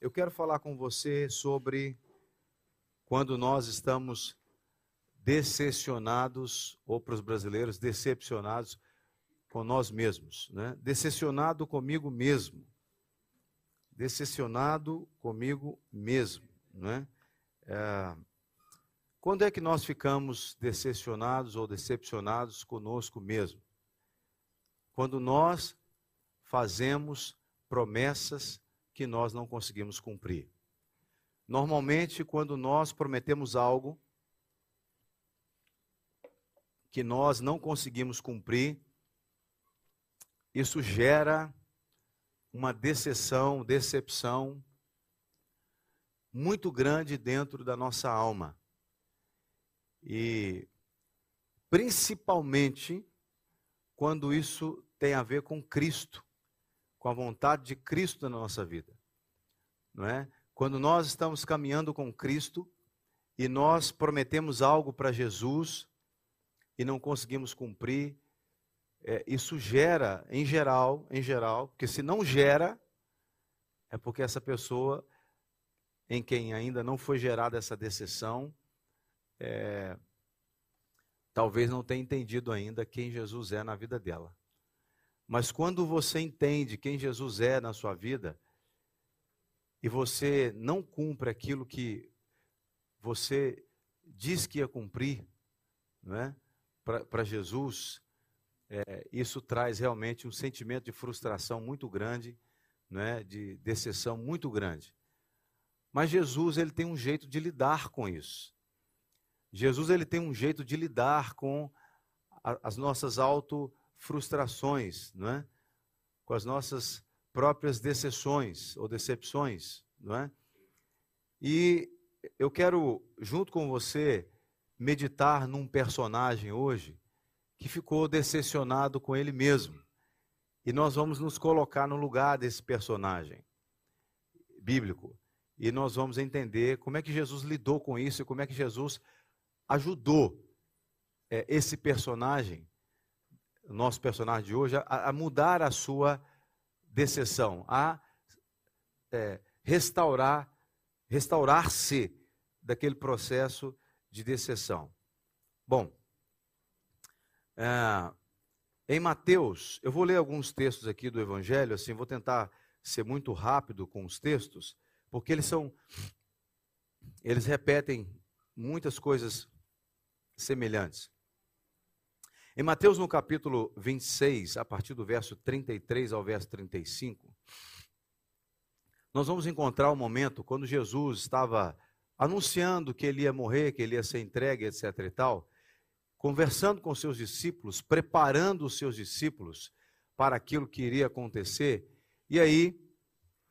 eu quero falar com você sobre quando nós estamos decepcionados, ou para os brasileiros, decepcionados com nós mesmos, né? Decepcionado comigo mesmo. Decepcionado comigo mesmo, né? É, quando é que nós ficamos decepcionados ou decepcionados conosco mesmo? Quando nós fazemos promessas que nós não conseguimos cumprir. Normalmente, quando nós prometemos algo que nós não conseguimos cumprir, isso gera uma decepção, decepção muito grande dentro da nossa alma. E principalmente quando isso tem a ver com Cristo, com a vontade de Cristo na nossa vida. Não é? Quando nós estamos caminhando com Cristo e nós prometemos algo para Jesus e não conseguimos cumprir, é, isso gera, em geral, em geral, porque se não gera, é porque essa pessoa em quem ainda não foi gerada essa decepção, é, talvez não tenha entendido ainda quem Jesus é na vida dela. Mas quando você entende quem Jesus é na sua vida, e você não cumpre aquilo que você diz que ia cumprir, não é? para Jesus, é, isso traz realmente um sentimento de frustração muito grande, não é? de decepção muito grande. Mas Jesus ele tem um jeito de lidar com isso. Jesus ele tem um jeito de lidar com a, as nossas auto frustrações, não é? com as nossas próprias decepções ou decepções, não é? E eu quero, junto com você, meditar num personagem hoje que ficou decepcionado com ele mesmo. E nós vamos nos colocar no lugar desse personagem bíblico. E nós vamos entender como é que Jesus lidou com isso e como é que Jesus ajudou é, esse personagem nosso personagem de hoje, a, a mudar a sua decepção, a é, restaurar, restaurar-se daquele processo de decepção. Bom, é, em Mateus, eu vou ler alguns textos aqui do Evangelho, assim, vou tentar ser muito rápido com os textos, porque eles são, eles repetem muitas coisas semelhantes. Em Mateus, no capítulo 26, a partir do verso 33 ao verso 35, nós vamos encontrar o um momento quando Jesus estava anunciando que ele ia morrer, que ele ia ser entregue, etc. e tal, conversando com seus discípulos, preparando os seus discípulos para aquilo que iria acontecer. E aí,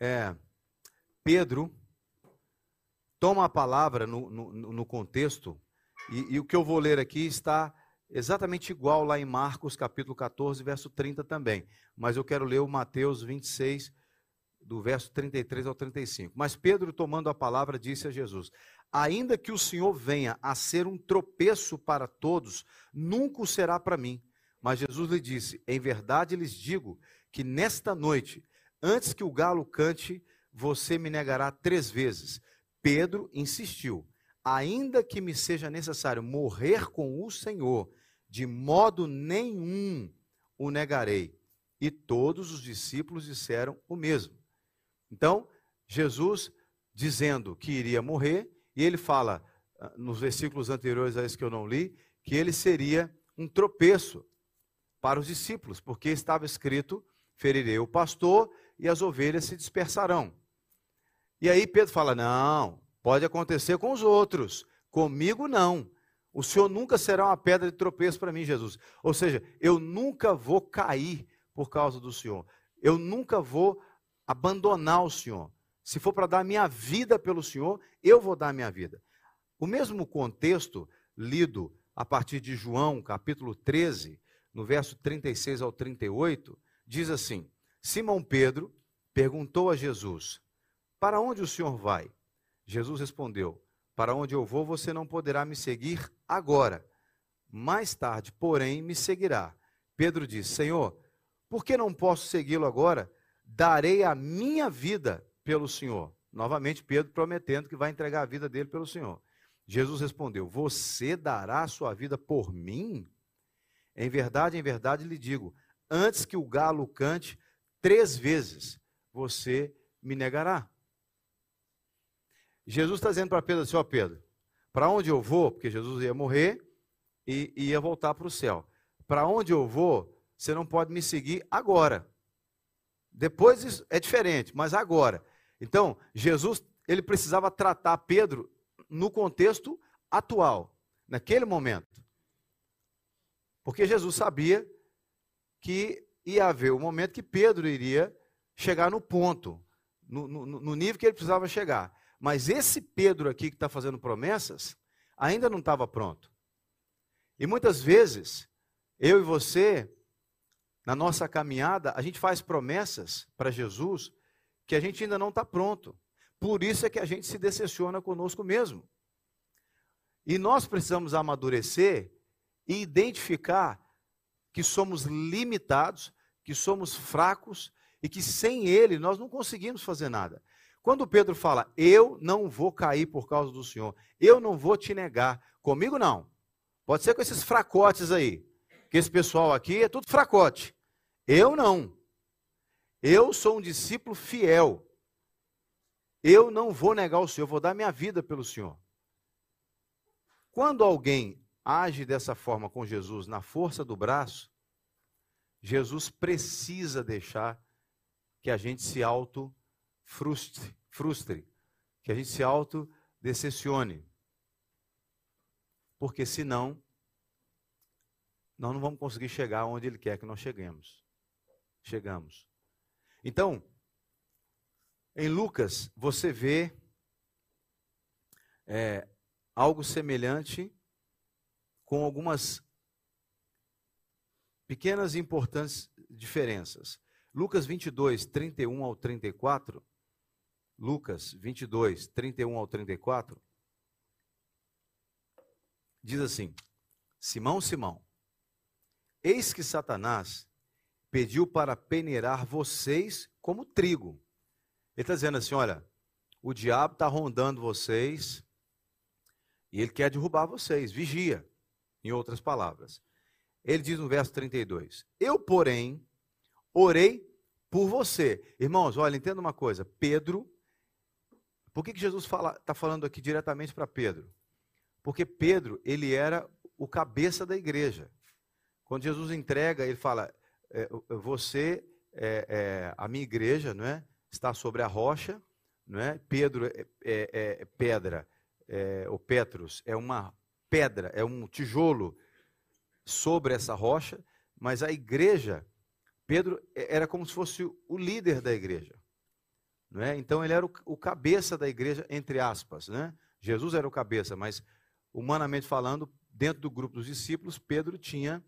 é, Pedro toma a palavra no, no, no contexto, e, e o que eu vou ler aqui está exatamente igual lá em Marcos capítulo 14, verso 30 também. Mas eu quero ler o Mateus 26, do verso 33 ao 35. Mas Pedro, tomando a palavra, disse a Jesus: Ainda que o Senhor venha a ser um tropeço para todos, nunca o será para mim. Mas Jesus lhe disse: Em verdade lhes digo que nesta noite, antes que o galo cante, você me negará três vezes. Pedro insistiu: Ainda que me seja necessário morrer com o Senhor, de modo nenhum o negarei. E todos os discípulos disseram o mesmo. Então, Jesus dizendo que iria morrer, e ele fala, ah, nos versículos anteriores a esse que eu não li, que ele seria um tropeço para os discípulos, porque estava escrito: ferirei o pastor e as ovelhas se dispersarão. E aí Pedro fala: não, pode acontecer com os outros, comigo não. O Senhor nunca será uma pedra de tropeço para mim, Jesus. Ou seja, eu nunca vou cair por causa do Senhor. Eu nunca vou abandonar o Senhor. Se for para dar minha vida pelo Senhor, eu vou dar minha vida. O mesmo contexto lido a partir de João, capítulo 13, no verso 36 ao 38, diz assim: Simão Pedro perguntou a Jesus: Para onde o Senhor vai? Jesus respondeu: para onde eu vou, você não poderá me seguir agora. Mais tarde, porém, me seguirá. Pedro disse: Senhor, por que não posso segui-lo agora? Darei a minha vida pelo Senhor. Novamente, Pedro prometendo que vai entregar a vida dele pelo Senhor. Jesus respondeu: Você dará a sua vida por mim? Em verdade, em verdade lhe digo: antes que o galo cante três vezes, você me negará. Jesus está dizendo para Pedro assim: Ó Pedro, para onde eu vou? Porque Jesus ia morrer e ia voltar para o céu. Para onde eu vou, você não pode me seguir agora. Depois é diferente, mas agora. Então, Jesus, ele precisava tratar Pedro no contexto atual, naquele momento. Porque Jesus sabia que ia haver o momento que Pedro iria chegar no ponto, no, no, no nível que ele precisava chegar. Mas esse Pedro aqui que está fazendo promessas, ainda não estava pronto. E muitas vezes, eu e você, na nossa caminhada, a gente faz promessas para Jesus que a gente ainda não está pronto. Por isso é que a gente se decepciona conosco mesmo. E nós precisamos amadurecer e identificar que somos limitados, que somos fracos e que sem Ele nós não conseguimos fazer nada. Quando Pedro fala, eu não vou cair por causa do Senhor, eu não vou te negar, comigo não. Pode ser com esses fracotes aí, que esse pessoal aqui é tudo fracote. Eu não. Eu sou um discípulo fiel. Eu não vou negar o Senhor, vou dar minha vida pelo Senhor. Quando alguém age dessa forma com Jesus, na força do braço, Jesus precisa deixar que a gente se auto frustre, frustre que a gente se auto decepcione. Porque senão nós não vamos conseguir chegar onde ele quer que nós cheguemos. Chegamos. Então, em Lucas, você vê é, algo semelhante com algumas pequenas e importantes diferenças. Lucas 22, 31 ao 34. Lucas 22, 31 ao 34. Diz assim: Simão, Simão, eis que Satanás pediu para peneirar vocês como trigo. Ele está dizendo assim: olha, o diabo está rondando vocês e ele quer derrubar vocês, vigia, em outras palavras. Ele diz no verso 32: Eu, porém, orei por você. Irmãos, olha, entenda uma coisa: Pedro, por que, que Jesus está fala, tá falando aqui diretamente para Pedro? Porque Pedro, ele era o cabeça da igreja. Quando Jesus entrega, ele fala: é, Você, é, é, a minha igreja, não é? está sobre a rocha, não é? Pedro é, é, é pedra, é, o Petrus é uma pedra, é um tijolo sobre essa rocha, mas a igreja, Pedro era como se fosse o líder da igreja. É? Então ele era o, o cabeça da igreja, entre aspas. Né? Jesus era o cabeça, mas humanamente falando, dentro do grupo dos discípulos, Pedro tinha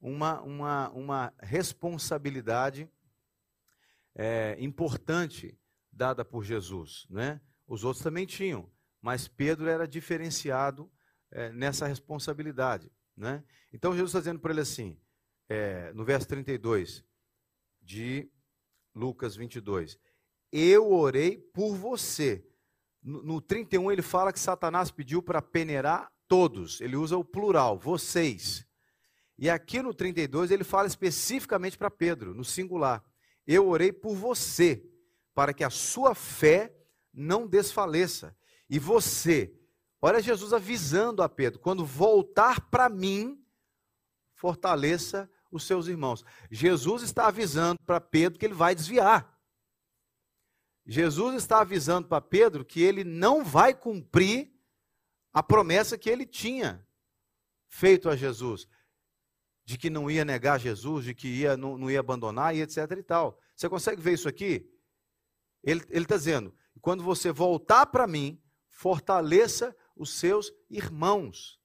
uma, uma, uma responsabilidade é, importante dada por Jesus. Né? Os outros também tinham, mas Pedro era diferenciado é, nessa responsabilidade. Né? Então Jesus está dizendo para ele assim, é, no verso 32 de Lucas 22, eu orei por você. No, no 31 ele fala que Satanás pediu para peneirar todos, ele usa o plural, vocês. E aqui no 32 ele fala especificamente para Pedro, no singular. Eu orei por você, para que a sua fé não desfaleça. E você, olha Jesus avisando a Pedro: quando voltar para mim, fortaleça os seus irmãos. Jesus está avisando para Pedro que ele vai desviar. Jesus está avisando para Pedro que ele não vai cumprir a promessa que ele tinha feito a Jesus de que não ia negar Jesus, de que ia, não, não ia abandonar e etc e tal. Você consegue ver isso aqui? Ele está dizendo: quando você voltar para mim, fortaleça os seus irmãos.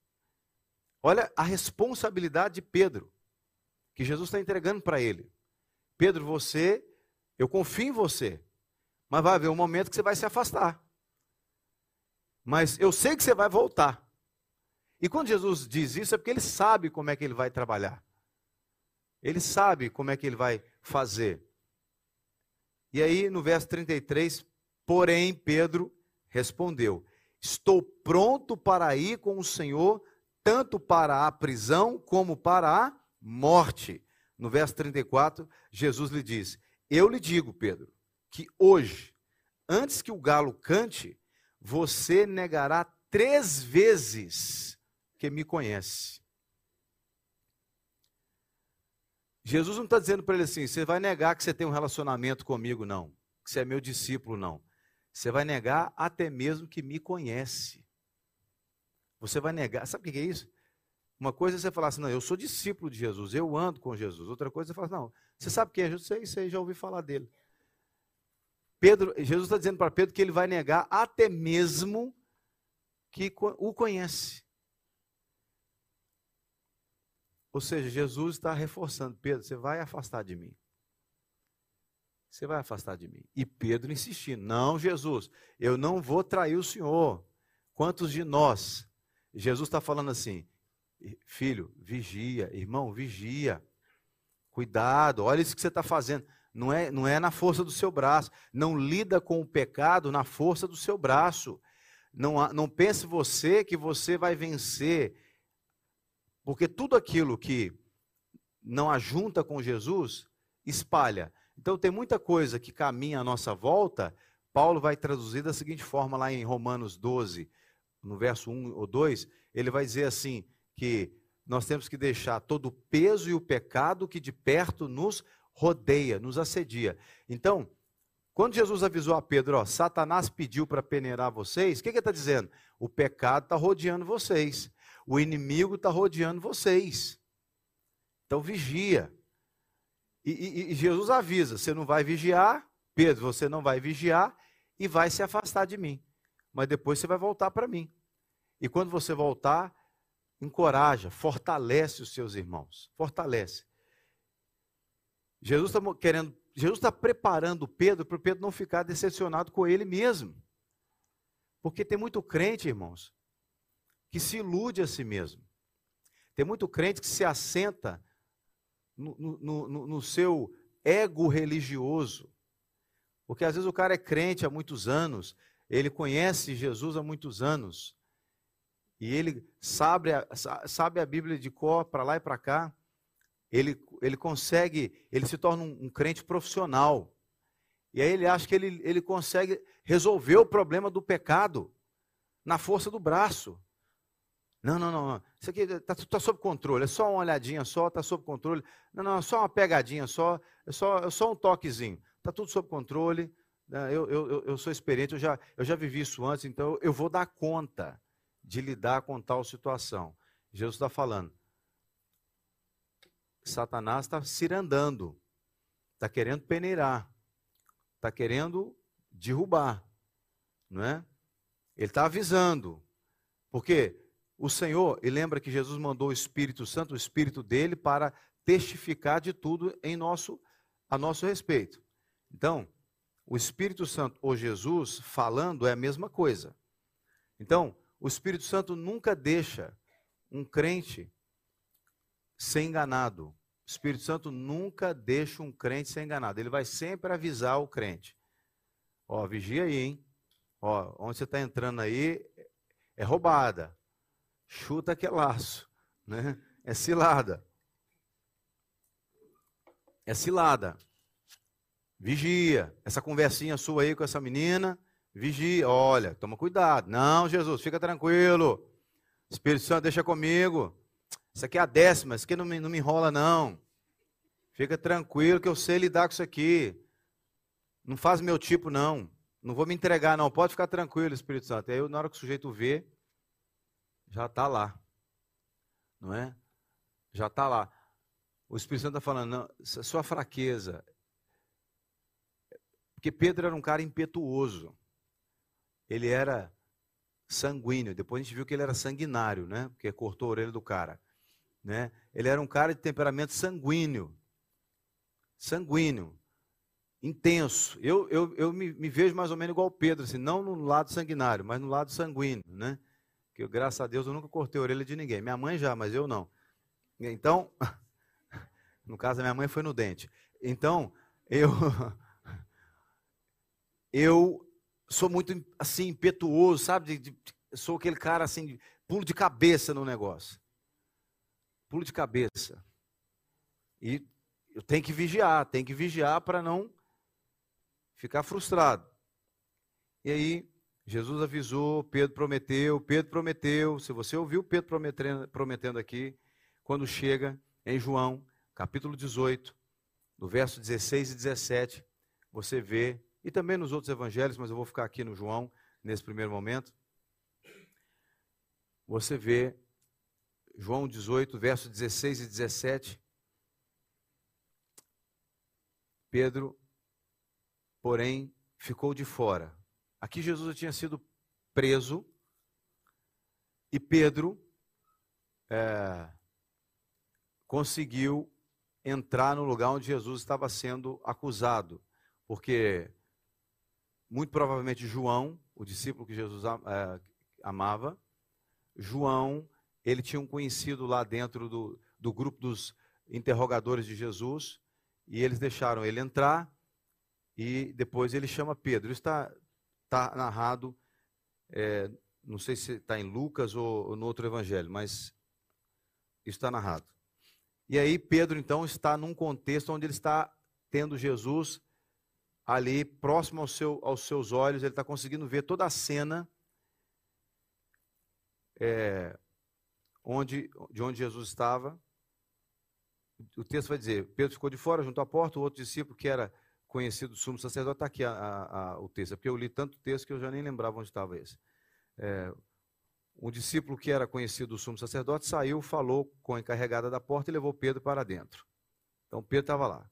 Olha a responsabilidade de Pedro, que Jesus está entregando para ele. Pedro, você, eu confio em você, mas vai haver um momento que você vai se afastar. Mas eu sei que você vai voltar. E quando Jesus diz isso, é porque ele sabe como é que ele vai trabalhar. Ele sabe como é que ele vai fazer. E aí, no verso 33, Porém, Pedro respondeu: Estou pronto para ir com o Senhor, tanto para a prisão como para a morte. No verso 34, Jesus lhe diz: Eu lhe digo, Pedro, que hoje, antes que o galo cante, você negará três vezes que me conhece. Jesus não está dizendo para ele assim: você vai negar que você tem um relacionamento comigo, não. Que você é meu discípulo, não. Você vai negar até mesmo que me conhece. Você vai negar. Sabe o que é isso? Uma coisa é você falar assim, não, eu sou discípulo de Jesus, eu ando com Jesus. Outra coisa é você falar, não, você sabe quem é Jesus? Sei, sei, já ouvi falar dele. Pedro, Jesus está dizendo para Pedro que ele vai negar até mesmo que o conhece. Ou seja, Jesus está reforçando, Pedro, você vai afastar de mim. Você vai afastar de mim. E Pedro insistindo, não, Jesus, eu não vou trair o Senhor. Quantos de nós? Jesus está falando assim, filho, vigia, irmão, vigia. Cuidado, olha isso que você está fazendo. Não é, não é na força do seu braço. Não lida com o pecado na força do seu braço. Não, não pense você que você vai vencer porque tudo aquilo que não ajunta com Jesus, espalha. Então tem muita coisa que caminha à nossa volta. Paulo vai traduzir da seguinte forma lá em Romanos 12, no verso 1 ou 2, ele vai dizer assim que nós temos que deixar todo o peso e o pecado que de perto nos rodeia, nos assedia. Então, quando Jesus avisou a Pedro, ó, Satanás pediu para peneirar vocês, o que, ele está dizendo? O pecado está rodeando vocês. O inimigo está rodeando vocês. Então vigia. E, e, e, Jesus avisa: você não vai vigiar, Pedro, você não vai vigiar e vai se afastar de mim. Mas depois você vai voltar para mim. E quando você voltar, encoraja, fortalece os seus irmãos. Fortalece. Jesus está querendo, Jesus está preparando Pedro para o Pedro não ficar decepcionado com ele mesmo. Porque tem muito crente, irmãos, que se ilude a si mesmo. Tem muito crente que se assenta no, no, no, no seu ego religioso. Porque às vezes o cara é crente há muitos anos, ele conhece Jesus há muitos anos, e ele sabe, sabe a Bíblia de cor para lá e para cá, ele, ele consegue, ele se torna um, um, crente profissional. E aí ele acha que ele, ele consegue resolver o problema do pecado na força do braço. Não, não, não. Isso aqui está tá sob controle. É só uma olhadinha só, está sob controle. Não, não, é só uma pegadinha só. É só, é só um toquezinho. Está tudo sob controle. Né? Eu, eu, eu sou experiente, eu já, eu já vivi isso antes, então eu vou dar conta de lidar com tal situação. Jesus está falando. Satanás está cirandando, está querendo peneirar, está querendo derrubar, não é? Ele está avisando, porque o Senhor, e lembra que Jesus mandou o Espírito Santo, o Espírito dele, para testificar de tudo em nosso, a nosso respeito. Então, o Espírito Santo ou Jesus falando é a mesma coisa. Então, o Espírito Santo nunca deixa um crente ser enganado. O Espírito Santo nunca deixa um crente ser enganado. Ele vai sempre avisar o crente. Ó, vigia aí, hein? Ó, onde você está entrando aí é roubada chuta que é laço, né? É cilada. É cilada. Vigia. Essa conversinha sua aí com essa menina, vigia. Olha, toma cuidado. Não, Jesus, fica tranquilo. Espírito Santo, deixa comigo. Isso aqui é a décima, isso aqui não me, não me enrola, não. Fica tranquilo que eu sei lidar com isso aqui. Não faz meu tipo, não. Não vou me entregar, não. Pode ficar tranquilo, Espírito Santo. aí, na hora que o sujeito vê, já está lá. Não é? Já está lá. O Espírito Santo está falando, não, sua fraqueza. Porque Pedro era um cara impetuoso. Ele era sanguíneo. Depois a gente viu que ele era sanguinário, né? Porque cortou a orelha do cara. Né? Ele era um cara de temperamento sanguíneo. Sanguíneo. Intenso. Eu, eu, eu me, me vejo mais ou menos igual Pedro, assim, não no lado sanguinário, mas no lado sanguíneo, né? que graças a Deus eu nunca cortei a orelha de ninguém. Minha mãe já, mas eu não. Então, no caso a minha mãe foi no dente. Então, eu eu sou muito assim impetuoso, sabe? De, de, sou aquele cara assim, pulo de cabeça no negócio. Pulo de cabeça. E eu tenho que vigiar, tenho que vigiar para não ficar frustrado. E aí, Jesus avisou, Pedro prometeu, Pedro prometeu. Se você ouviu Pedro prometendo, aqui, quando chega em João, capítulo 18, no verso 16 e 17, você vê, e também nos outros evangelhos, mas eu vou ficar aqui no João nesse primeiro momento. Você vê João 18, verso 16 e 17. Pedro, porém, ficou de fora. Aqui Jesus tinha sido preso e Pedro é, conseguiu entrar no lugar onde Jesus estava sendo acusado, porque muito provavelmente João, o discípulo que Jesus é, amava, João, ele tinha um conhecido lá dentro do, do grupo dos interrogadores de Jesus, e eles deixaram ele entrar, e depois ele chama Pedro. Isso está tá narrado, é, não sei se está em Lucas ou, ou no outro evangelho, mas isso está narrado. E aí Pedro então está num contexto onde ele está tendo Jesus ali próximo ao seu, aos seus olhos, ele está conseguindo ver toda a cena é, onde, de onde Jesus estava. O texto vai dizer: Pedro ficou de fora junto à porta, o outro discípulo que era conhecido do sumo sacerdote, está aqui a, a, a, o texto, é porque eu li tanto texto que eu já nem lembrava onde estava esse. É, um discípulo que era conhecido do sumo sacerdote saiu, falou com a encarregada da porta e levou Pedro para dentro. Então Pedro estava lá.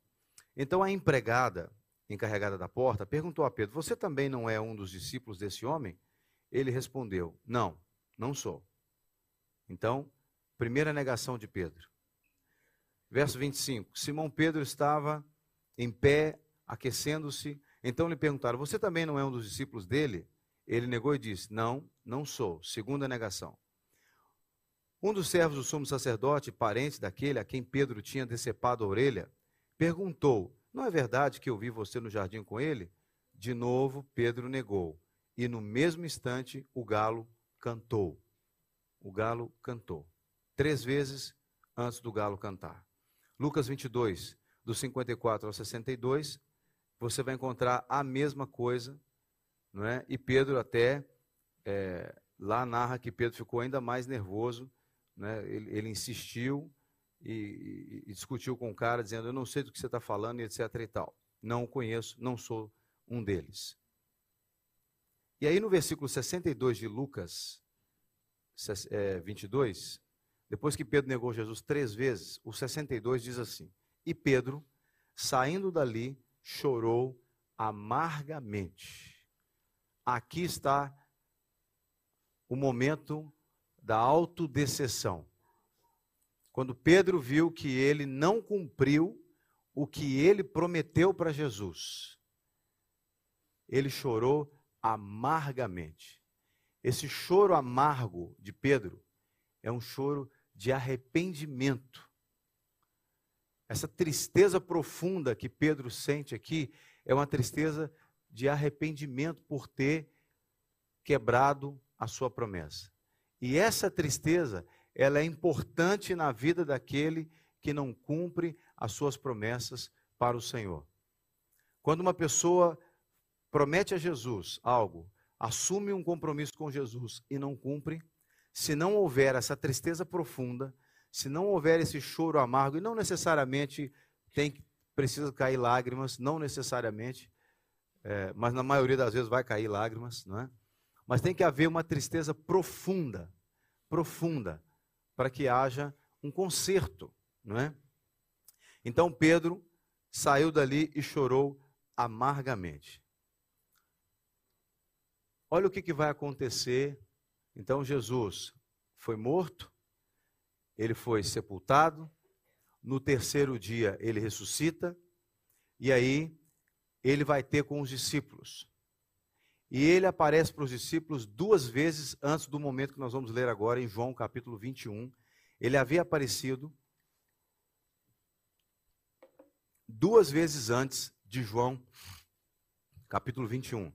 Então a empregada, encarregada da porta, perguntou a Pedro: Você também não é um dos discípulos desse homem? Ele respondeu: Não, não sou. Então, primeira negação de Pedro. Verso 25: Simão Pedro estava em pé, aquecendo-se. Então lhe perguntaram: Você também não é um dos discípulos dele? Ele negou e disse: Não, não sou. Segunda negação. Um dos servos do sumo sacerdote, parente daquele a quem Pedro tinha decepado a orelha, perguntou: Não é verdade que eu vi você no jardim com ele? De novo, Pedro negou. E no mesmo instante, o galo cantou. O galo cantou. Três vezes antes do galo cantar. Lucas 22, do 54 ao 62, você vai encontrar a mesma coisa não é? E Pedro até é, lá narra que Pedro ficou ainda mais nervoso, né? ele, ele insistiu e, e, discutiu com o cara, dizendo: Eu não sei do que você está falando, e etc. e tal. Não o conheço, não sou um deles. E aí no versículo 62 de Lucas 22, depois que Pedro negou Jesus três vezes, o 62 diz assim: E Pedro, saindo dali, chorou amargamente. Aqui está o momento da autodecessão. Quando Pedro viu que ele não cumpriu o que ele prometeu para Jesus, ele chorou amargamente. Esse choro amargo de Pedro é um choro de arrependimento. Essa tristeza profunda que Pedro sente aqui é uma tristeza de arrependimento por ter quebrado a sua promessa. E essa tristeza, ela é importante na vida daquele que não cumpre as suas promessas para o Senhor. Quando uma pessoa promete a Jesus algo, assume um compromisso com Jesus e não cumpre, se não houver essa tristeza profunda, se não houver esse choro amargo, e não necessariamente tem precisa cair lágrimas, não necessariamente, é, mas na maioria das vezes vai cair lágrimas, não é? Mas tem que haver uma tristeza profunda, profunda, para que haja um conserto, não é? Então Pedro saiu dali e chorou amargamente. Olha o que, que vai acontecer. Então Jesus foi morto, ele foi sepultado, no terceiro dia ele ressuscita, e aí ele vai ter com os discípulos. E ele aparece para os discípulos duas vezes antes do momento que nós vamos ler agora em João capítulo 21. Ele havia aparecido duas vezes antes de João capítulo 21.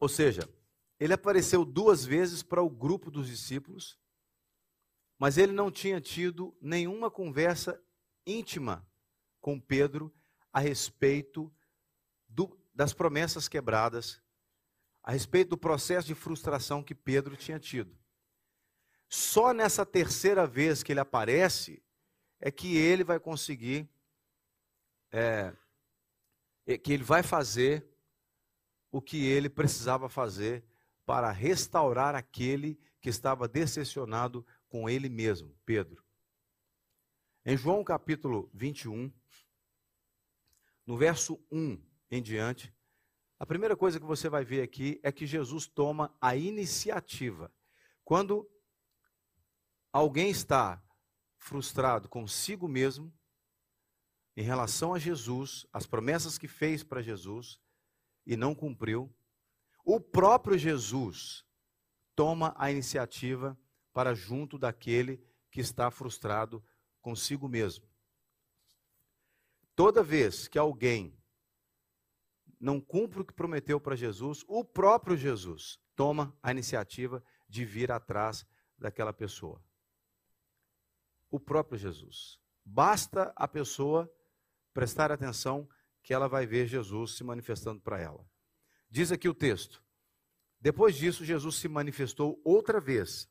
Ou seja, ele apareceu duas vezes para o grupo dos discípulos, mas ele não tinha tido nenhuma conversa íntima com Pedro a respeito do, das promessas quebradas, a respeito do processo de frustração que Pedro tinha tido. Só nessa terceira vez que ele aparece é que ele vai conseguir, é, é que ele vai fazer o que ele precisava fazer para restaurar aquele que estava decepcionado com ele mesmo, Pedro. Em João capítulo 21, no verso 1 em diante, a primeira coisa que você vai ver aqui é que Jesus toma a iniciativa. Quando alguém está frustrado consigo mesmo, em relação a Jesus, as promessas que fez para Jesus e não cumpriu, o próprio Jesus toma a iniciativa para junto daquele que está frustrado consigo mesmo. Toda vez que alguém não cumpre o que prometeu para Jesus, o próprio Jesus toma a iniciativa de vir atrás daquela pessoa. O próprio Jesus. Basta a pessoa prestar atenção que ela vai ver Jesus se manifestando para ela. Diz aqui o texto: Depois disso, Jesus se manifestou outra vez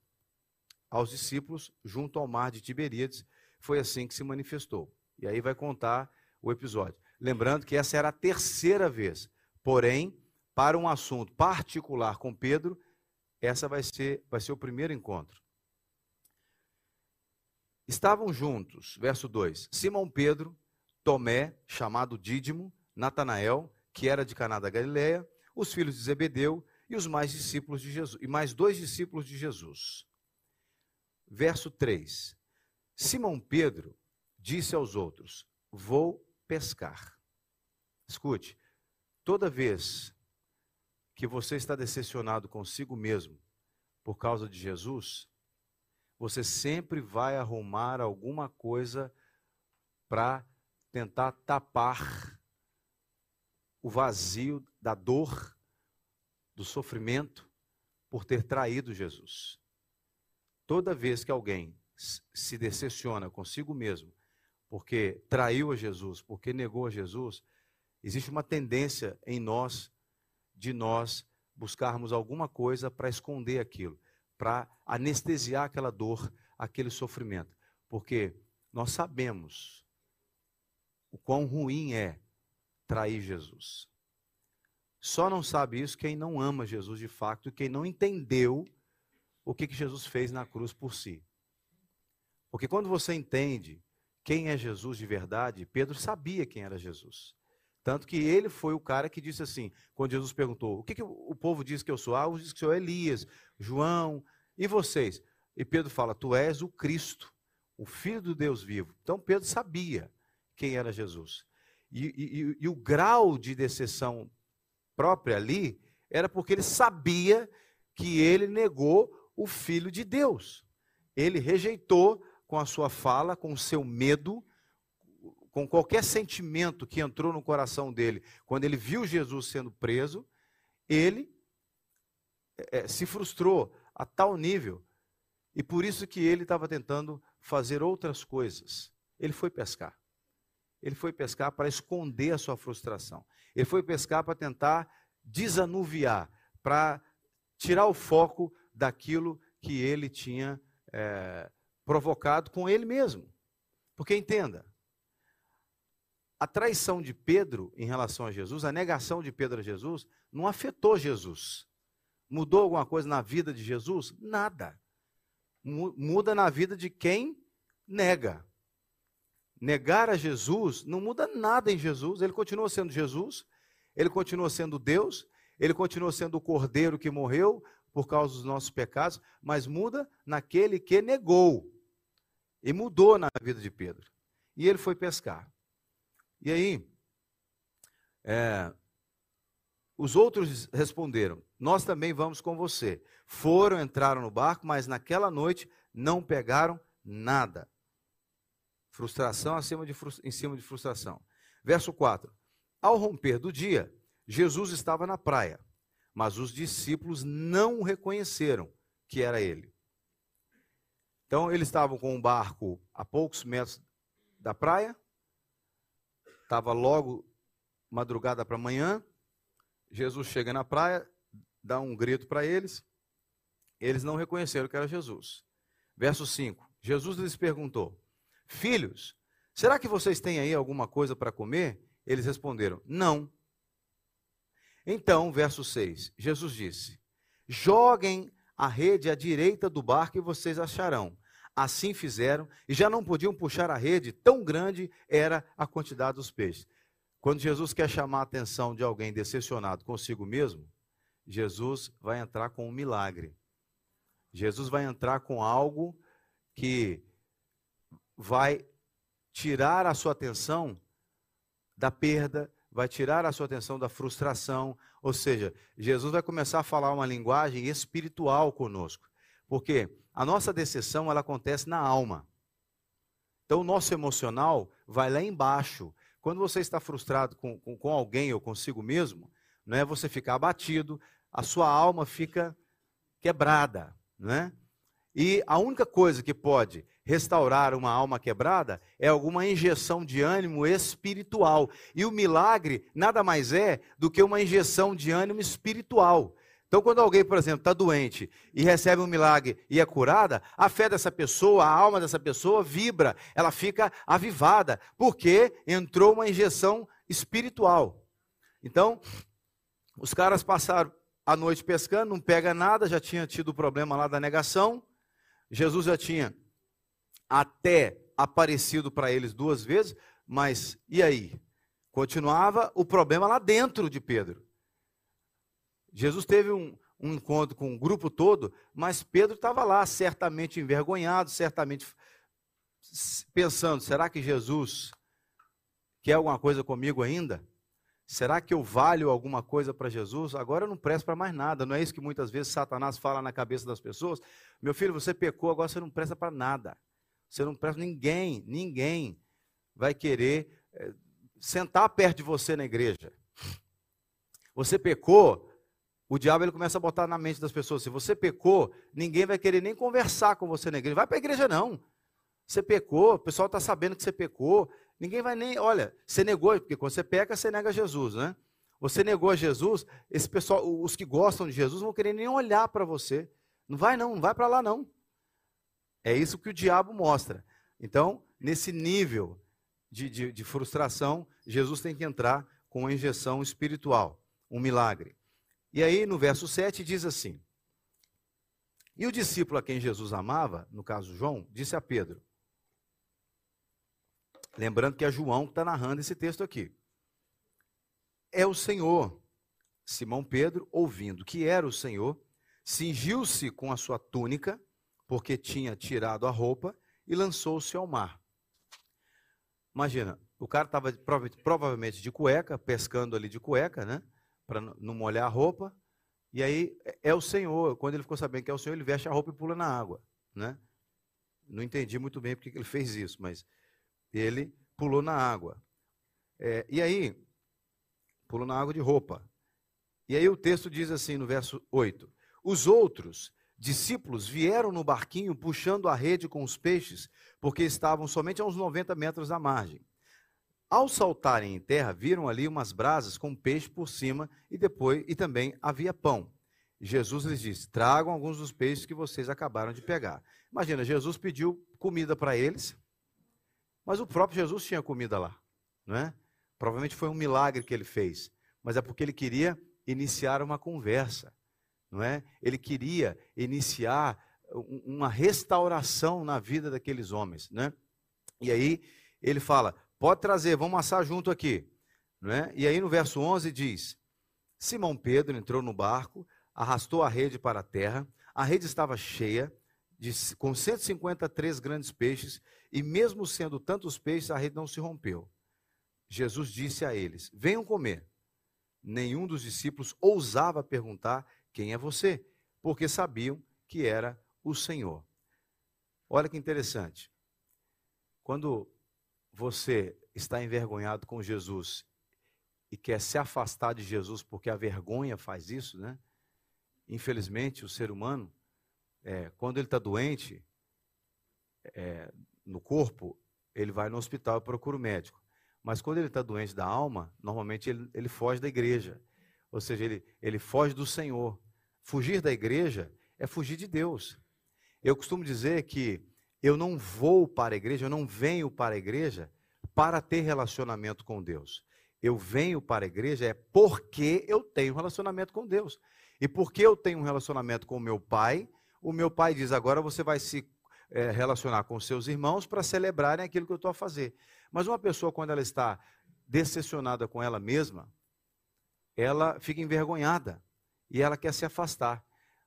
aos discípulos junto ao mar de Tiberíades. Foi assim que se manifestou. E aí vai contar o episódio. Lembrando que essa era a terceira vez. Porém, para um assunto particular com Pedro, essa vai ser, vai ser o primeiro encontro. Estavam juntos, verso 2, Simão Pedro, Tomé, chamado Dídimo, Natanael, que era de Caná da Galileia, os filhos de Zebedeu e os mais discípulos de Jesus, e mais dois discípulos de Jesus. Verso 3. Simão Pedro disse aos outros: Vou pescar. Escute, toda vez que você está decepcionado consigo mesmo por causa de Jesus, você sempre vai arrumar alguma coisa para tentar tapar o vazio da dor, do sofrimento por ter traído Jesus. Toda vez que alguém se decepciona consigo mesmo porque traiu a Jesus, porque negou a Jesus, existe uma tendência em nós de nós buscarmos alguma coisa para esconder aquilo, para anestesiar aquela dor, aquele sofrimento. Porque nós sabemos o quão ruim é trair Jesus. Só não sabe isso quem não ama Jesus de fato, quem não entendeu o que, que Jesus fez na cruz por si. Porque quando você entende quem é Jesus de verdade, Pedro sabia quem era Jesus. Tanto que ele foi o cara que disse assim, quando Jesus perguntou: O que, que o povo diz que eu sou? Ah, o diz que sou Elias, João, e vocês? E Pedro fala: Tu és o Cristo, o Filho do Deus vivo. Então Pedro sabia quem era Jesus. E, e, e o grau de decepção própria ali era porque ele sabia que ele negou o Filho de Deus. Ele rejeitou com a sua fala, com o seu medo, com qualquer sentimento que entrou no coração dele, quando ele viu Jesus sendo preso, ele é, se frustrou a tal nível. E por isso que ele estava tentando fazer outras coisas. Ele foi pescar. Ele foi pescar para esconder a sua frustração. Ele foi pescar para tentar desanuviar, para tirar o foco daquilo que ele tinha é, provocado com ele mesmo. Porque entenda, a traição de Pedro em relação a Jesus, a negação de Pedro a Jesus, não afetou Jesus. Mudou alguma coisa na vida de Jesus? Nada. Muda na vida de quem nega. Negar a Jesus não muda nada em Jesus, ele continua sendo Jesus, ele continua sendo Deus, ele continua sendo o cordeiro que morreu por causa dos nossos pecados, mas muda naquele que negou. E mudou na vida de Pedro. E ele foi pescar. E aí, é, os outros responderam: Nós também vamos com você. Foram, entraram no barco, mas naquela noite não pegaram nada. Frustração acima de, em cima de frustração. Verso 4: Ao romper do dia, Jesus estava na praia. mas os discípulos não reconheceram que era ele. Então, eles estavam com um barco a poucos metros da praia, estava logo madrugada para amanhã. Jesus chega na praia, dá um grito para eles, eles não reconheceram que era Jesus. Verso 5: Jesus lhes perguntou: Filhos, será que vocês têm aí alguma coisa para comer? Eles responderam: Não. Então, verso 6, Jesus disse: Joguem a rede à direita do barco e vocês acharão. Assim fizeram e já não podiam puxar a rede, tão grande era a quantidade dos peixes. Quando Jesus quer chamar a atenção de alguém decepcionado consigo mesmo, Jesus vai entrar com um milagre. Jesus vai entrar com algo que vai tirar a sua atenção da perda, vai tirar a sua atenção da frustração, ou seja, Jesus vai começar a falar uma linguagem espiritual conosco. Porque a nossa decepção ela acontece na alma. Então o nosso emocional vai lá embaixo. Quando você está frustrado com, com, com alguém ou consigo mesmo, não é você ficar abatido, a sua alma fica quebrada, né? E a única coisa que pode restaurar uma alma quebrada é alguma injeção de ânimo espiritual. E o milagre nada mais é do que uma injeção de ânimo espiritual. Então, quando alguém, por exemplo, está doente e recebe um milagre e é curada, a fé dessa pessoa, a alma dessa pessoa vibra, ela fica avivada, porque entrou uma injeção espiritual. Então, os caras passaram a noite pescando, não pega nada, já tinha tido o problema lá da negação. Jesus já tinha até aparecido para eles duas vezes, mas e aí? Continuava o problema lá dentro de Pedro. Jesus teve um, um encontro com o grupo todo, mas Pedro estava lá, certamente envergonhado, certamente pensando: será que Jesus quer alguma coisa comigo ainda? Será que eu valho alguma coisa para Jesus? Agora eu não presto para mais nada. Não é isso que muitas vezes Satanás fala na cabeça das pessoas? Meu filho, você pecou, agora você não presta para nada. Você não presta, ninguém, ninguém vai querer é, sentar perto de você na igreja. Você pecou, o diabo ele começa a botar na mente das pessoas: se você pecou, ninguém vai querer nem conversar com você na igreja. Vai para a igreja, não. Você pecou, o pessoal está sabendo que você pecou, Ninguém vai nem, olha, você negou, porque quando você peca, você nega Jesus, né? Você negou a Jesus, esse pessoal, os que gostam de Jesus, vão querer nem olhar para você. Não vai não, não vai para lá não. É isso que o diabo mostra. Então, nesse nível de, de, de frustração, Jesus tem que entrar com uma injeção espiritual, um milagre. E aí, no verso 7, diz assim: E o discípulo a quem Jesus amava, no caso João, disse a Pedro: Lembrando que é João que está narrando esse texto aqui. É o Senhor. Simão Pedro, ouvindo que era o Senhor, cingiu-se com a sua túnica, porque tinha tirado a roupa, e lançou-se ao mar. Imagina, o cara estava provavelmente de cueca, pescando ali de cueca, né? Para não molhar a roupa. E aí é, é o Senhor. Quando ele ficou sabendo que é o Senhor, ele veste a roupa e pula na água, né? Não entendi muito bem porque ele fez isso, mas ele pulou na água. É, e aí, pulou na água de roupa. E aí o texto diz assim no verso 8: Os outros discípulos vieram no barquinho puxando a rede com os peixes, porque estavam somente a uns 90 metros da margem. Ao saltarem em terra, viram ali umas brasas com peixe por cima e depois e também havia pão. Jesus lhes disse: Tragam alguns dos peixes que vocês acabaram de pegar. Imagina, Jesus pediu comida para eles, mas o próprio Jesus tinha comida lá, não é? Provavelmente foi um milagre que ele fez, mas é porque ele queria iniciar uma conversa, não é? Ele queria iniciar uma restauração na vida daqueles homens, né? E aí ele fala: "Pode trazer, vamos assar junto aqui", não é? E aí no verso 11 diz: Simão Pedro entrou no barco, arrastou a rede para a terra, a rede estava cheia, de, com 153 grandes peixes, e mesmo sendo tantos peixes, a rede não se rompeu. Jesus disse a eles: Venham comer. Nenhum dos discípulos ousava perguntar: Quem é você? Porque sabiam que era o Senhor. Olha que interessante. Quando você está envergonhado com Jesus e quer se afastar de Jesus porque a vergonha faz isso, né? Infelizmente, o ser humano, é, quando ele está doente é, no corpo, ele vai no hospital e procura o médico. Mas quando ele está doente da alma, normalmente ele, ele foge da igreja. Ou seja, ele, ele foge do Senhor. Fugir da igreja é fugir de Deus. Eu costumo dizer que eu não vou para a igreja, eu não venho para a igreja para ter relacionamento com Deus. Eu venho para a igreja é porque eu tenho relacionamento com Deus. E porque eu tenho um relacionamento com o meu pai, o meu pai diz: agora você vai se é, relacionar com seus irmãos para celebrarem aquilo que eu estou a fazer. Mas uma pessoa, quando ela está decepcionada com ela mesma, ela fica envergonhada e ela quer se afastar.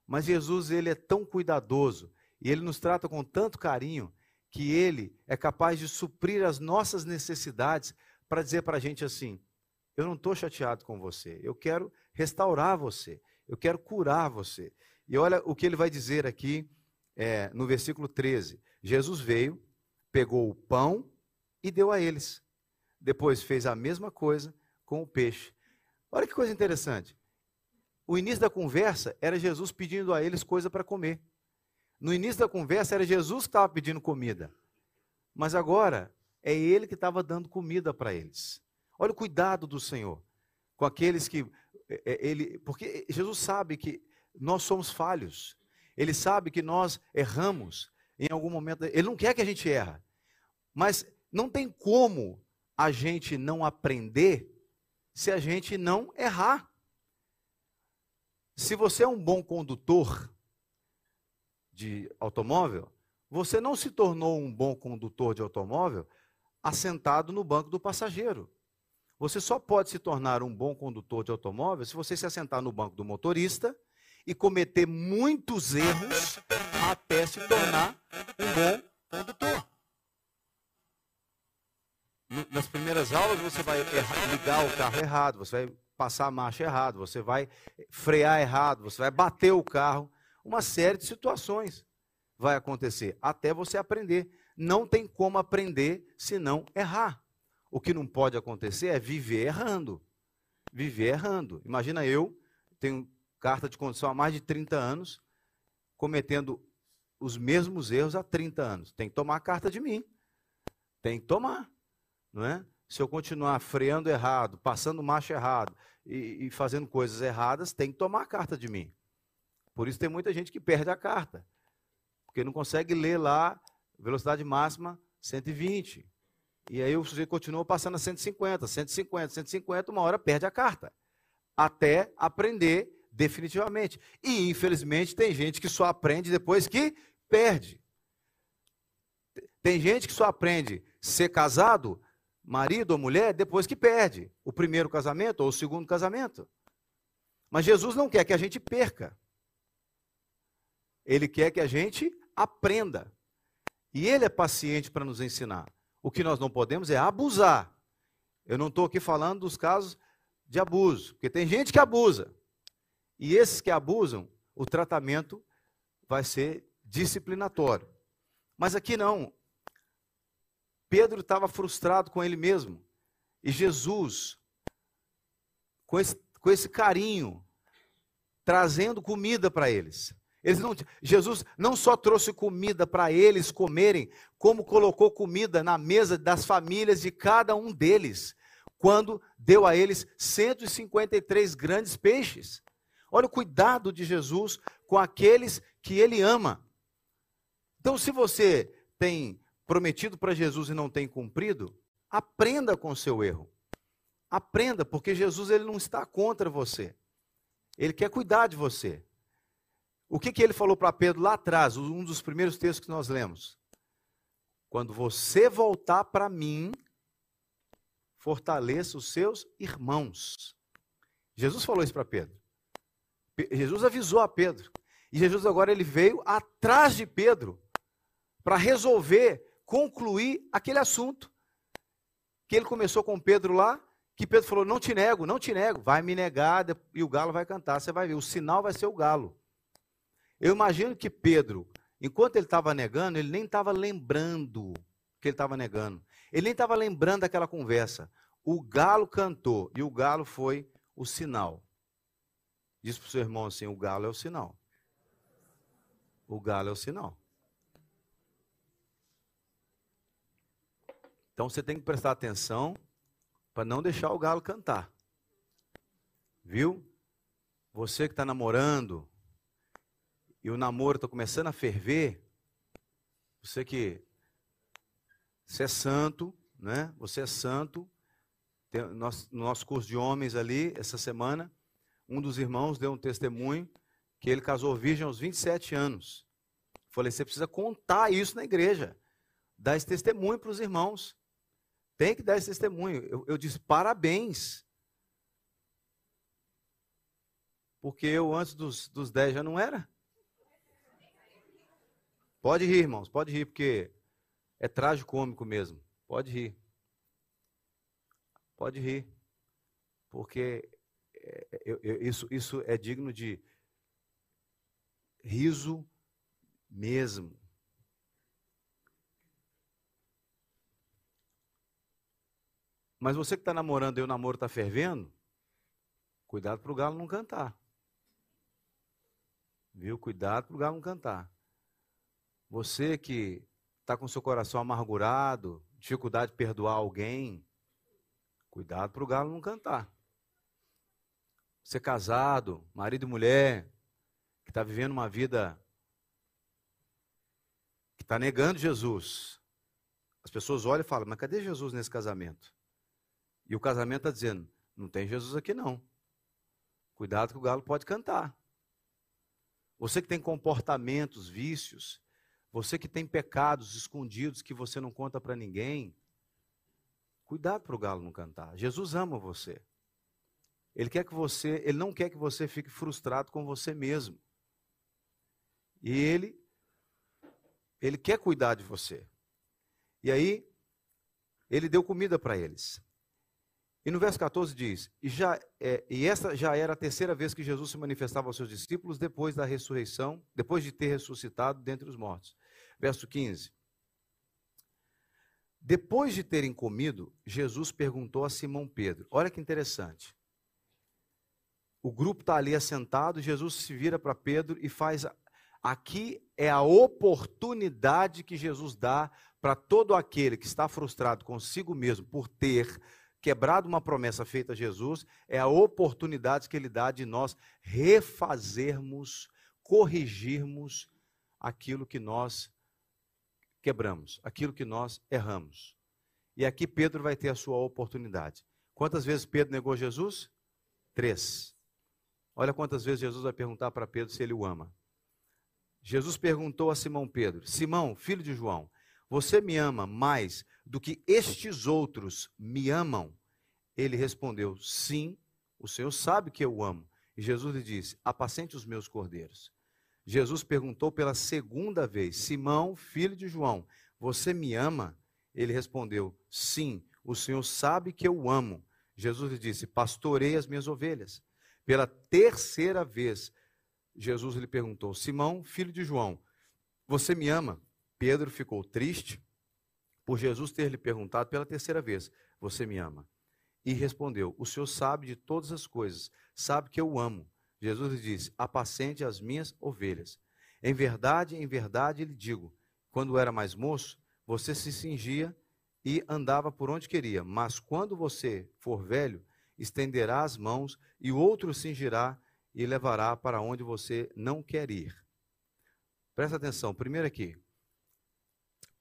Mas Jesus, ele é tão cuidadoso e ele nos trata com tanto carinho que ele é capaz de suprir as nossas necessidades para dizer para a gente assim: eu não estou chateado com você, eu quero restaurar você, eu quero curar você. E olha o que ele vai dizer aqui é, no versículo 13: Jesus veio, pegou o pão e deu a eles. Depois fez a mesma coisa com o peixe. Olha que coisa interessante. O início da conversa era Jesus pedindo a eles coisa para comer. No início da conversa era Jesus que estava pedindo comida. Mas agora é ele que estava dando comida para eles. Olha o cuidado do Senhor com aqueles que é, é, ele, porque Jesus sabe que nós somos falhos. Ele sabe que nós erramos em algum momento. Ele não quer que a gente erra. Mas não tem como a gente não aprender se a gente não errar. Se você é um bom condutor de automóvel, você não se tornou um bom condutor de automóvel assentado no banco do passageiro. Você só pode se tornar um bom condutor de automóvel se você se assentar no banco do motorista e cometer muitos erros até se tornar um bom condutor. Nas primeiras aulas você vai errar, ligar o carro errado, você vai passar a marcha errado, você vai frear errado, você vai bater o carro. Uma série de situações vai acontecer até você aprender. Não tem como aprender se não errar. O que não pode acontecer é viver errando. Viver errando. Imagina eu, tenho carta de condução há mais de 30 anos, cometendo os mesmos erros há 30 anos. Tem que tomar a carta de mim. Tem que tomar. Não é? Se eu continuar freando errado, passando marcha errado e, e fazendo coisas erradas, tem que tomar a carta de mim. Por isso tem muita gente que perde a carta. Porque não consegue ler lá velocidade máxima 120. E aí o sujeito continua passando a 150, 150, 150, uma hora perde a carta. Até aprender definitivamente. E, infelizmente, tem gente que só aprende depois que perde. Tem gente que só aprende ser casado, marido ou mulher, depois que perde o primeiro casamento ou o segundo casamento. Mas Jesus não quer que a gente perca. Ele quer que a gente aprenda. E ele é paciente para nos ensinar. O que nós não podemos é abusar. Eu não estou aqui falando dos casos de abuso, porque tem gente que abusa. E esses que abusam, o tratamento vai ser disciplinatório. Mas aqui não. Pedro estava frustrado com ele mesmo. E Jesus, com esse, com esse carinho, trazendo comida para eles. eles não, Jesus não só trouxe comida para eles comerem, como colocou comida na mesa das famílias de cada um deles, quando deu a eles 153 grandes peixes. Olha o cuidado de Jesus com aqueles que ele ama. Então, se você tem prometido para Jesus e não tem cumprido, aprenda com o seu erro. Aprenda, porque Jesus ele não está contra você. Ele quer cuidar de você. O que, que ele falou para Pedro lá atrás, um dos primeiros textos que nós lemos? Quando você voltar para mim, fortaleça os seus irmãos. Jesus falou isso para Pedro. Jesus avisou a Pedro. E Jesus agora ele veio atrás de Pedro para resolver, concluir aquele assunto. Que ele começou com Pedro lá, que Pedro falou: Não te nego, não te nego, vai me negar e o galo vai cantar. Você vai ver, o sinal vai ser o galo. Eu imagino que Pedro, enquanto ele estava negando, ele nem estava lembrando que ele estava negando. Ele nem estava lembrando daquela conversa. o galo cantou e o galo foi o sinal. Diz para o seu irmão assim: o galo é o sinal. O galo é o sinal. Então você tem que prestar atenção para não deixar o galo cantar. Viu? Você que está namorando e o namoro está começando a ferver, você que você é santo, né? Você é santo. Tem, nós, no nosso curso de homens ali, essa semana, um dos irmãos deu um testemunho que ele casou virgem aos 27 anos. Falei, você precisa contar isso na igreja. Dar esse testemunho para os irmãos. Tem que dar esse testemunho. Eu, eu disse, parabéns. Porque eu, antes dos, dos 10, já não era. Pode rir, irmãos, pode rir, porque é cômico mesmo. Pode rir. Pode rir. Porque é, eu, eu, isso, isso é digno de riso mesmo. Mas você que está namorando e o namoro está fervendo, cuidado para o galo não cantar. Viu? Cuidado para o galo não cantar. Você que está com seu coração amargurado, dificuldade de perdoar alguém, cuidado para o galo não cantar. Você casado, marido e mulher, que está vivendo uma vida que está negando Jesus. As pessoas olham e falam, mas cadê Jesus nesse casamento? E o casamento está dizendo, não tem Jesus aqui não. Cuidado que o galo pode cantar. Você que tem comportamentos, vícios, você que tem pecados escondidos que você não conta para ninguém, cuidado para o galo não cantar. Jesus ama você. Ele quer que você, ele não quer que você fique frustrado com você mesmo. E ele ele quer cuidar de você. E aí ele deu comida para eles. E no verso 14 diz: e, já, é, e essa já era a terceira vez que Jesus se manifestava aos seus discípulos depois da ressurreição, depois de ter ressuscitado dentre os mortos. Verso 15. Depois de terem comido, Jesus perguntou a Simão Pedro: olha que interessante. O grupo está ali assentado, Jesus se vira para Pedro e faz. Aqui é a oportunidade que Jesus dá para todo aquele que está frustrado consigo mesmo por ter quebrado uma promessa feita a Jesus, é a oportunidade que ele dá de nós refazermos, corrigirmos aquilo que nós quebramos, aquilo que nós erramos. E aqui Pedro vai ter a sua oportunidade. Quantas vezes Pedro negou Jesus? Três. Olha quantas vezes Jesus vai perguntar para Pedro se ele o ama. Jesus perguntou a Simão Pedro: Simão, filho de João, você me ama mais do que estes outros me amam? Ele respondeu: Sim, o Senhor sabe que eu amo. E Jesus lhe disse: Apacente os meus cordeiros. Jesus perguntou pela segunda vez: Simão, filho de João, você me ama? Ele respondeu: Sim, o Senhor sabe que eu amo. Jesus lhe disse: Pastorei as minhas ovelhas. Pela terceira vez, Jesus lhe perguntou: Simão, filho de João, você me ama? Pedro ficou triste por Jesus ter lhe perguntado pela terceira vez: Você me ama? E respondeu: O Senhor sabe de todas as coisas, sabe que eu amo. Jesus lhe disse: Apacente as minhas ovelhas. Em verdade, em verdade lhe digo: quando era mais moço, você se cingia e andava por onde queria, mas quando você for velho, estenderá as mãos e o outro cingirá e levará para onde você não quer ir. Presta atenção, primeiro aqui.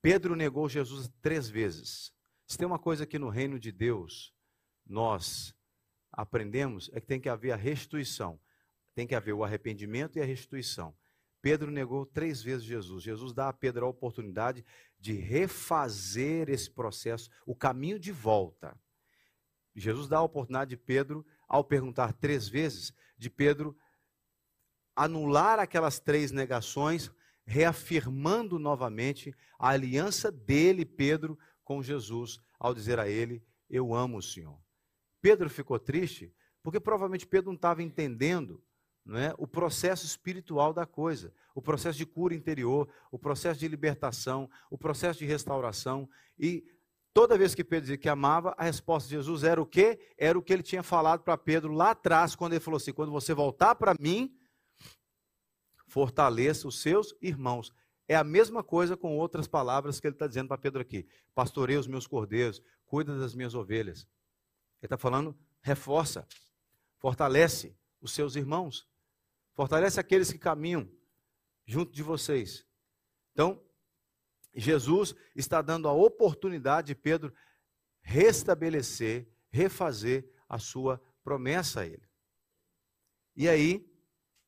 Pedro negou Jesus três vezes. Se tem uma coisa que no reino de Deus nós aprendemos, é que tem que haver a restituição. Tem que haver o arrependimento e a restituição. Pedro negou três vezes Jesus. Jesus dá a Pedro a oportunidade de refazer esse processo, o caminho de volta. Jesus dá a oportunidade de Pedro, ao perguntar três vezes, de Pedro anular aquelas três negações, reafirmando novamente a aliança dele, Pedro, com Jesus, ao dizer a ele: Eu amo o Senhor. Pedro ficou triste porque provavelmente Pedro não estava entendendo não é, o processo espiritual da coisa, o processo de cura interior, o processo de libertação, o processo de restauração. E Toda vez que Pedro dizia que amava, a resposta de Jesus era o quê? Era o que ele tinha falado para Pedro lá atrás, quando ele falou assim: quando você voltar para mim, fortaleça os seus irmãos. É a mesma coisa com outras palavras que ele está dizendo para Pedro aqui: pastorei os meus cordeiros, cuida das minhas ovelhas. Ele está falando, reforça, fortalece os seus irmãos, fortalece aqueles que caminham junto de vocês. Então, Jesus está dando a oportunidade de Pedro restabelecer, refazer a sua promessa a ele. E aí,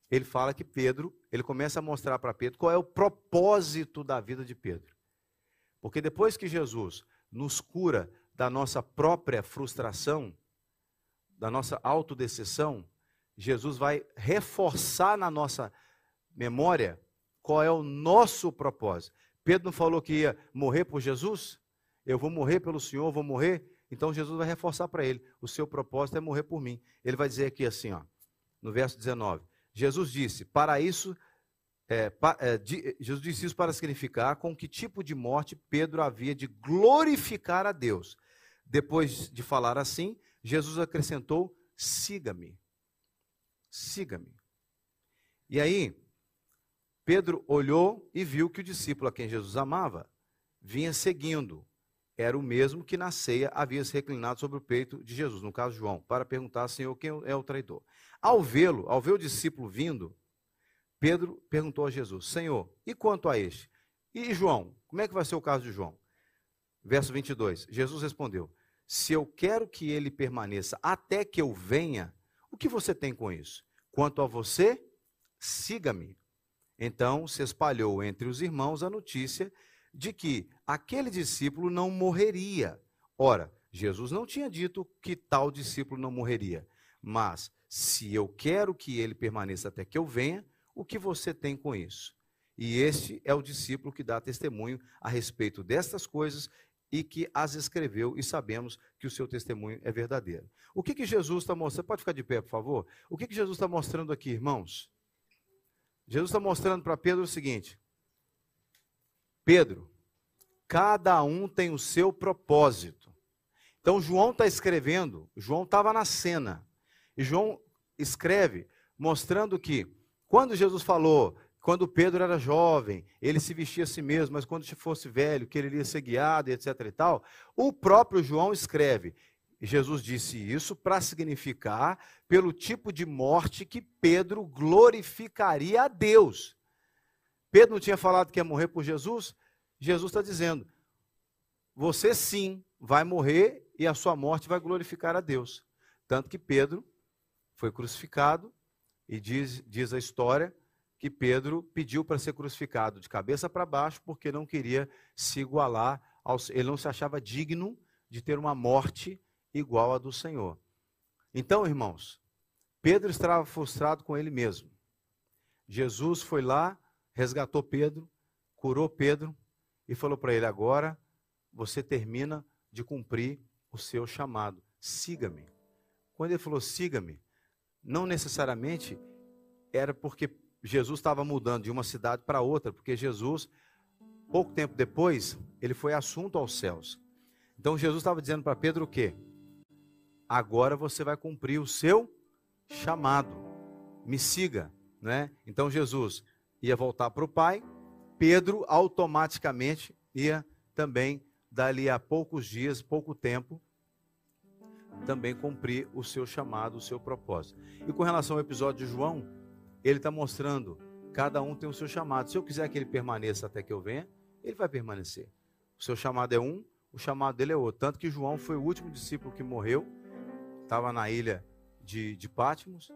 ele fala que Pedro, ele começa a mostrar para Pedro qual é o propósito da vida de Pedro. Porque depois que Jesus nos cura da nossa própria frustração, da nossa autodecessão, Jesus vai reforçar na nossa memória qual é o nosso propósito. Pedro não falou que ia morrer por Jesus? Eu vou morrer pelo Senhor, vou morrer. Então Jesus vai reforçar para ele: o seu propósito é morrer por mim. Ele vai dizer aqui assim, ó, no verso 19: Jesus disse: Para isso, é, pa, é, di, Jesus disse isso para significar com que tipo de morte Pedro havia de glorificar a Deus. Depois de falar assim, Jesus acrescentou: Siga-me. Siga-me. E aí, Pedro olhou e viu que o discípulo a quem Jesus amava vinha seguindo. Era o mesmo que na ceia havia se reclinado sobre o peito de Jesus, no caso João, para perguntar, Senhor, quem é o traidor? Ao vê-lo, ao ver o discípulo vindo, Pedro perguntou a Jesus: Senhor, e quanto a este? E João, como é que vai ser o caso de João? Verso 22. Jesus respondeu: Se eu quero que ele permaneça até que eu venha, o que você tem com isso? Quanto a você, siga-me. Então se espalhou entre os irmãos a notícia de que aquele discípulo não morreria. Ora, Jesus não tinha dito que tal discípulo não morreria, mas se eu quero que ele permaneça até que eu venha, o que você tem com isso? E este é o discípulo que dá testemunho a respeito destas coisas e que as escreveu, e sabemos que o seu testemunho é verdadeiro. O que, que Jesus está mostrando? Pode ficar de pé, por favor? O que, que Jesus está mostrando aqui, irmãos? Jesus está mostrando para Pedro o seguinte: Pedro, cada um tem o seu propósito. Então, João está escrevendo, João estava na cena, e João escreve mostrando que, quando Jesus falou, quando Pedro era jovem, ele se vestia a si mesmo, mas quando fosse velho, que ele iria ser guiado, etc. e tal, o próprio João escreve: Jesus disse isso para significar pelo tipo de morte que Pedro glorificaria a Deus. Pedro não tinha falado que ia morrer por Jesus? Jesus está dizendo: você sim vai morrer e a sua morte vai glorificar a Deus. Tanto que Pedro foi crucificado e diz, diz a história que Pedro pediu para ser crucificado de cabeça para baixo porque não queria se igualar, aos, ele não se achava digno de ter uma morte igual à do Senhor. Então, irmãos, Pedro estava frustrado com ele mesmo. Jesus foi lá, resgatou Pedro, curou Pedro e falou para ele: agora você termina de cumprir o seu chamado. Siga-me. Quando ele falou siga-me, não necessariamente era porque Jesus estava mudando de uma cidade para outra, porque Jesus, pouco tempo depois, ele foi assunto aos céus. Então Jesus estava dizendo para Pedro o quê? agora você vai cumprir o seu chamado. Me siga, né? Então Jesus ia voltar para o Pai, Pedro automaticamente ia também, dali a poucos dias, pouco tempo, também cumprir o seu chamado, o seu propósito. E com relação ao episódio de João, ele está mostrando, cada um tem o seu chamado. Se eu quiser que ele permaneça até que eu venha, ele vai permanecer. O seu chamado é um, o chamado dele é outro. Tanto que João foi o último discípulo que morreu estava na ilha de, de Patmos,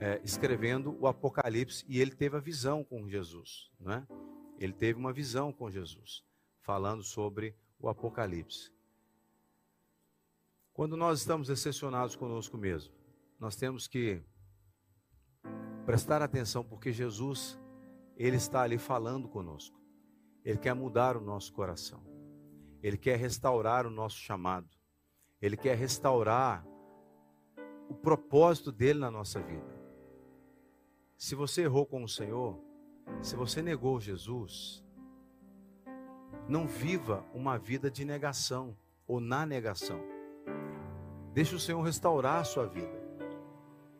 é, escrevendo o Apocalipse, e ele teve a visão com Jesus. Né? Ele teve uma visão com Jesus, falando sobre o Apocalipse. Quando nós estamos decepcionados conosco mesmo, nós temos que prestar atenção, porque Jesus, Ele está ali falando conosco. Ele quer mudar o nosso coração. Ele quer restaurar o nosso chamado. Ele quer restaurar o propósito dele na nossa vida. Se você errou com o Senhor, se você negou Jesus, não viva uma vida de negação. ou na negação. Deixe o Senhor restaurar a sua vida.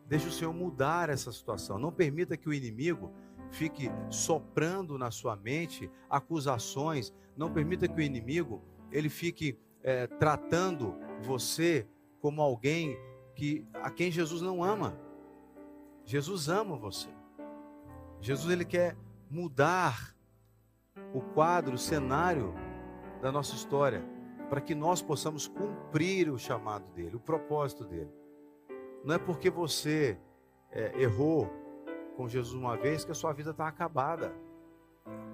Deixe o Senhor mudar essa situação. Não permita que o inimigo fique soprando na sua mente acusações. Não permita que o inimigo ele fique é, tratando você como alguém que a quem Jesus não ama. Jesus ama você. Jesus ele quer mudar o quadro, o cenário da nossa história, para que nós possamos cumprir o chamado dele, o propósito dele. Não é porque você é, errou com Jesus uma vez que a sua vida está acabada.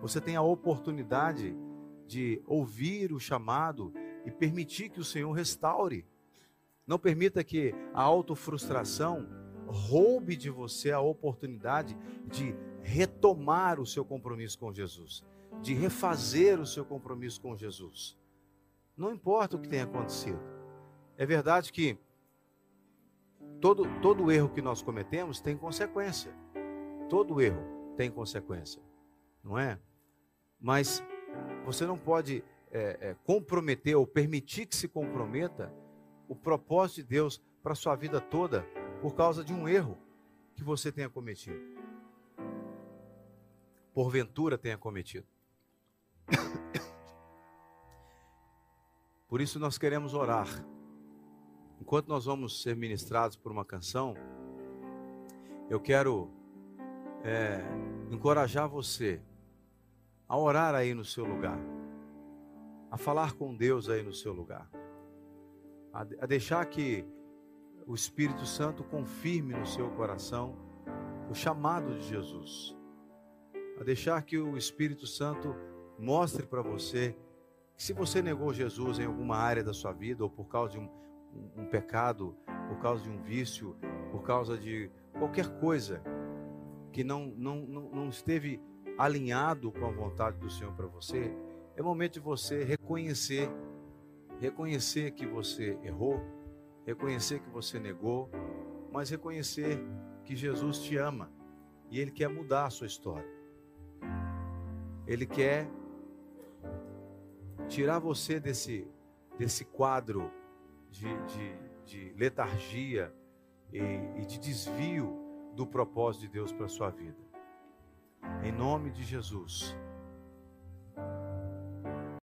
Você tem a oportunidade de ouvir o chamado e permitir que o Senhor restaure. Não permita que a autofrustração roube de você a oportunidade de retomar o seu compromisso com Jesus, de refazer o seu compromisso com Jesus. Não importa o que tenha acontecido. É verdade que todo, todo erro que nós cometemos tem consequência. Todo erro tem consequência, não é? Mas você não pode é, é, comprometer ou permitir que se comprometa o propósito de Deus para sua vida toda por causa de um erro que você tenha cometido. Porventura tenha cometido. Por isso nós queremos orar. Enquanto nós vamos ser ministrados por uma canção, eu quero é, encorajar você a orar aí no seu lugar, a falar com Deus aí no seu lugar, a, a deixar que o Espírito Santo confirme no seu coração o chamado de Jesus, a deixar que o Espírito Santo mostre para você se você negou Jesus em alguma área da sua vida, ou por causa de um, um, um pecado, por causa de um vício, por causa de qualquer coisa que não, não, não, não esteve alinhado com a vontade do Senhor para você, é momento de você reconhecer, reconhecer que você errou, reconhecer que você negou, mas reconhecer que Jesus te ama e Ele quer mudar a sua história. Ele quer tirar você desse, desse quadro de, de, de letargia e, e de desvio do propósito de Deus para a sua vida. Em nome de Jesus.